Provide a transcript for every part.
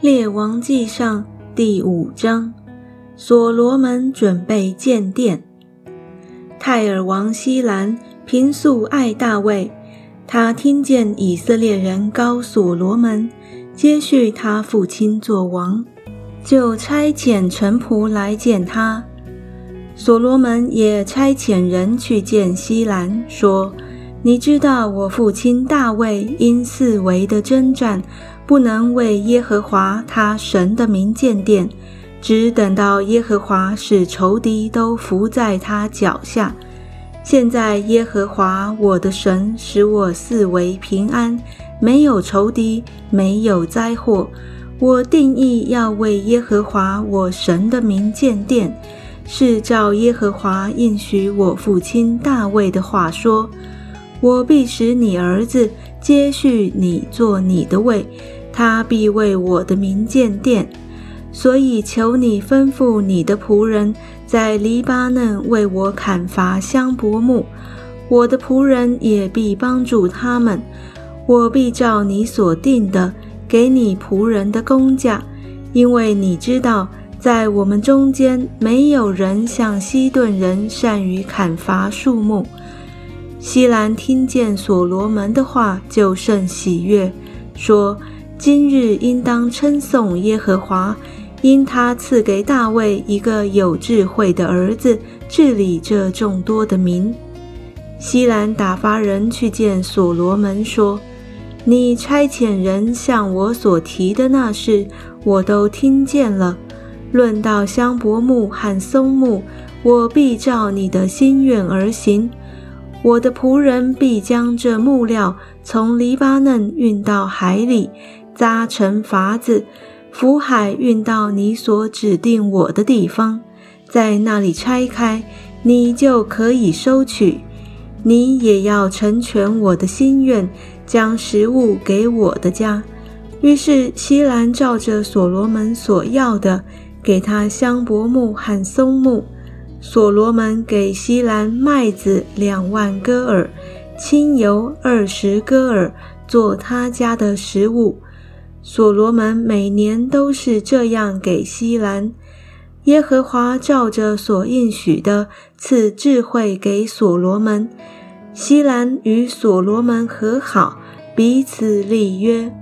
列王记上第五章，所罗门准备建殿。泰尔王希兰平素爱大卫，他听见以色列人高所罗门接续他父亲做王，就差遣臣仆来见他。所罗门也差遣人去见希兰，说：“你知道我父亲大卫因四围的征战。”不能为耶和华他神的名建殿，只等到耶和华使仇敌都伏在他脚下。现在耶和华我的神使我四围平安，没有仇敌，没有灾祸。我定义要为耶和华我神的名建殿，是照耶和华应许我父亲大卫的话说：我必使你儿子接续你做你的位。他必为我的名建殿，所以求你吩咐你的仆人，在黎巴嫩为我砍伐香柏木。我的仆人也必帮助他们。我必照你所定的，给你仆人的工价，因为你知道，在我们中间没有人像西顿人善于砍伐树木。西兰听见所罗门的话，就甚喜悦，说。今日应当称颂耶和华，因他赐给大卫一个有智慧的儿子，治理这众多的民。西兰打发人去见所罗门，说：“你差遣人向我所提的那事，我都听见了。论到香柏木和松木，我必照你的心愿而行。我的仆人必将这木料从黎巴嫩运到海里。”扎成筏子，浮海运到你所指定我的地方，在那里拆开，你就可以收取。你也要成全我的心愿，将食物给我的家。于是西兰照着所罗门所要的，给他香柏木和松木。所罗门给西兰麦子两万戈尔，清油二十戈尔，做他家的食物。所罗门每年都是这样给西兰。耶和华照着所应许的赐智慧给所罗门。西兰与所罗门和好，彼此立约。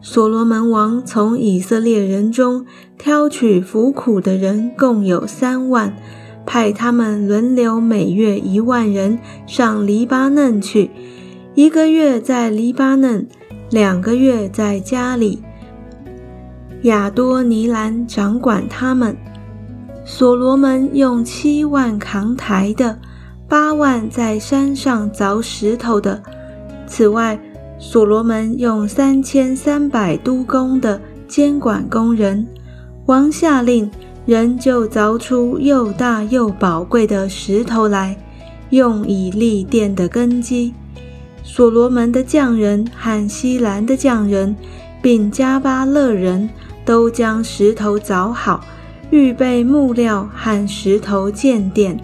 所罗门王从以色列人中挑取服苦的人，共有三万，派他们轮流每月一万人上黎巴嫩去，一个月在黎巴嫩。两个月在家里，亚多尼兰掌管他们。所罗门用七万扛台的，八万在山上凿石头的。此外，所罗门用三千三百督工的监管工人。王下令，人就凿出又大又宝贵的石头来，用以立殿的根基。所罗门的匠人和希兰的匠人，并加巴勒人都将石头凿好，预备木料和石头建殿。